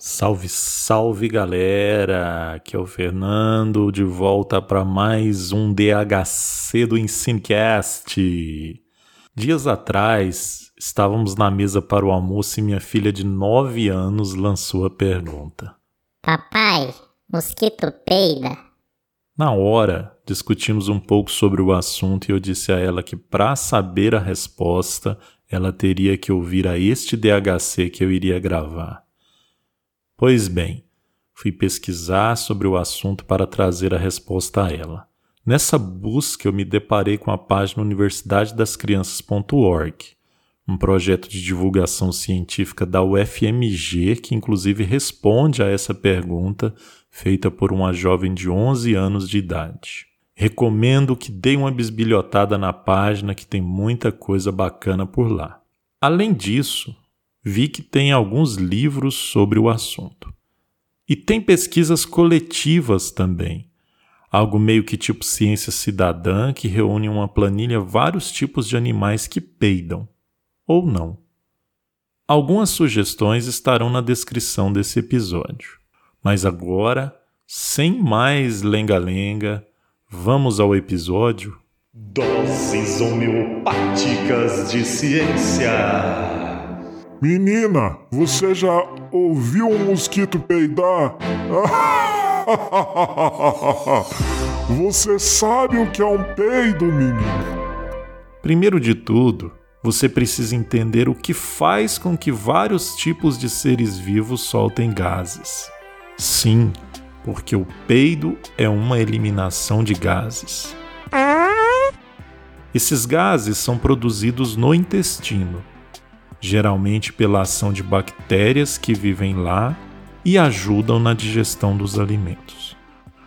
Salve, salve galera! Aqui é o Fernando, de volta para mais um DHC do Ensinecast. Dias atrás, estávamos na mesa para o almoço e minha filha de 9 anos lançou a pergunta: Papai, mosquito peida? Na hora, discutimos um pouco sobre o assunto e eu disse a ela que para saber a resposta, ela teria que ouvir a este DHC que eu iria gravar. Pois bem, fui pesquisar sobre o assunto para trazer a resposta a ela. Nessa busca eu me deparei com a página universidadedascrianças.org, um projeto de divulgação científica da UFMG que inclusive responde a essa pergunta feita por uma jovem de 11 anos de idade. Recomendo que dê uma bisbilhotada na página que tem muita coisa bacana por lá. Além disso, vi que tem alguns livros sobre o assunto. E tem pesquisas coletivas também. Algo meio que tipo ciência cidadã que reúne uma planilha vários tipos de animais que peidam. Ou não. Algumas sugestões estarão na descrição desse episódio. Mas agora, sem mais lenga-lenga, vamos ao episódio. Doses homeopáticas de ciência. Menina, você já ouviu um mosquito peidar? Você sabe o que é um peido, menina? Primeiro de tudo, você precisa entender o que faz com que vários tipos de seres vivos soltem gases. Sim, porque o peido é uma eliminação de gases. Esses gases são produzidos no intestino geralmente pela ação de bactérias que vivem lá e ajudam na digestão dos alimentos.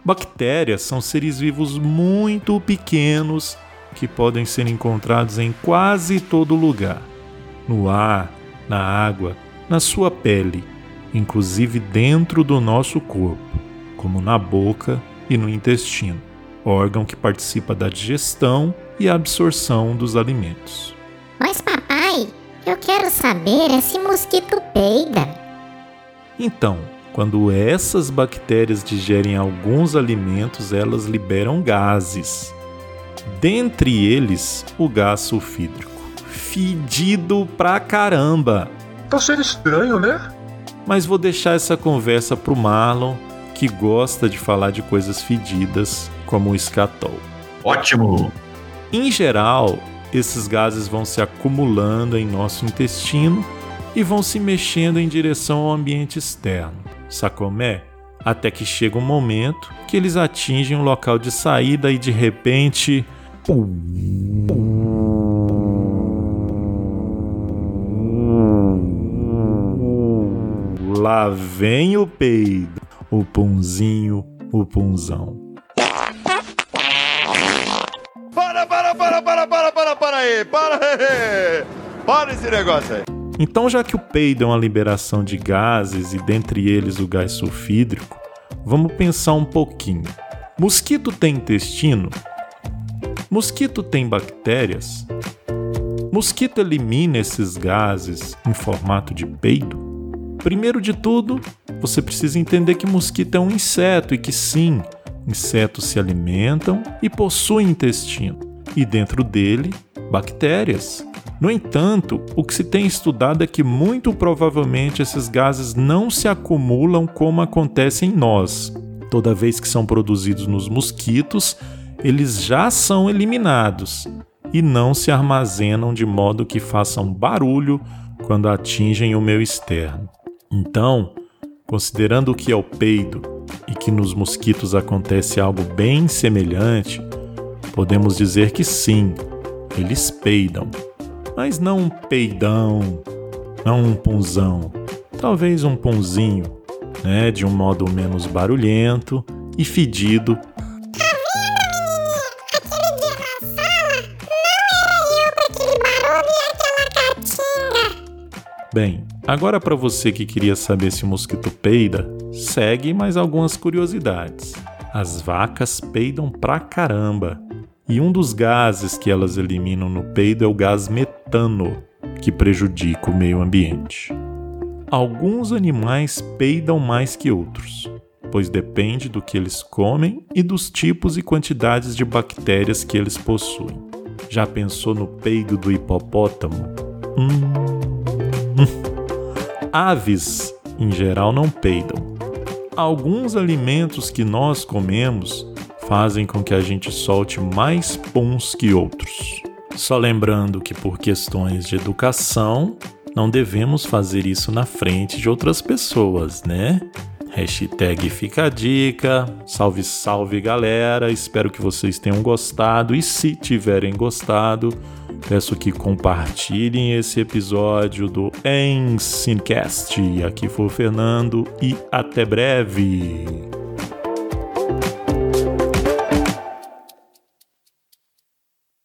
Bactérias são seres vivos muito pequenos que podem ser encontrados em quase todo lugar: no ar, na água, na sua pele, inclusive dentro do nosso corpo, como na boca e no intestino, órgão que participa da digestão e absorção dos alimentos. Eu quero saber se mosquito peida. Então, quando essas bactérias digerem alguns alimentos, elas liberam gases. Dentre eles, o gás sulfídrico. Fedido pra caramba! Tá sendo estranho, né? Mas vou deixar essa conversa pro Marlon, que gosta de falar de coisas fedidas, como o escatol. Ótimo! Em geral, esses gases vão se acumulando em nosso intestino e vão se mexendo em direção ao ambiente externo. Sacomé? Até que chega um momento que eles atingem um local de saída e de repente. Lá vem o peido, o punzinho, o punzão. Aí, para aí! Para esse negócio aí! Então, já que o peido é uma liberação de gases e dentre eles o gás sulfídrico, vamos pensar um pouquinho. Mosquito tem intestino? Mosquito tem bactérias? Mosquito elimina esses gases em formato de peido? Primeiro de tudo, você precisa entender que mosquito é um inseto e que sim, insetos se alimentam e possuem intestino, e dentro dele bactérias. No entanto, o que se tem estudado é que muito provavelmente esses gases não se acumulam como acontece em nós. Toda vez que são produzidos nos mosquitos, eles já são eliminados e não se armazenam de modo que façam barulho quando atingem o meio externo. Então, considerando que é o peido e que nos mosquitos acontece algo bem semelhante, podemos dizer que sim, eles peidam, mas não um peidão, não um punzão, talvez um punzinho, né, de um modo menos barulhento e fedido. Tá. Bem, agora para você que queria saber se o mosquito peida, segue mais algumas curiosidades. As vacas peidam pra caramba. E um dos gases que elas eliminam no peido é o gás metano, que prejudica o meio ambiente. Alguns animais peidam mais que outros, pois depende do que eles comem e dos tipos e quantidades de bactérias que eles possuem. Já pensou no peido do hipopótamo? Hum. Aves, em geral, não peidam. Alguns alimentos que nós comemos fazem com que a gente solte mais puns que outros. Só lembrando que, por questões de educação, não devemos fazer isso na frente de outras pessoas, né? Hashtag fica a dica. Salve, salve galera. Espero que vocês tenham gostado. E se tiverem gostado, peço que compartilhem esse episódio do Ensinecast. Aqui foi o Fernando e até breve.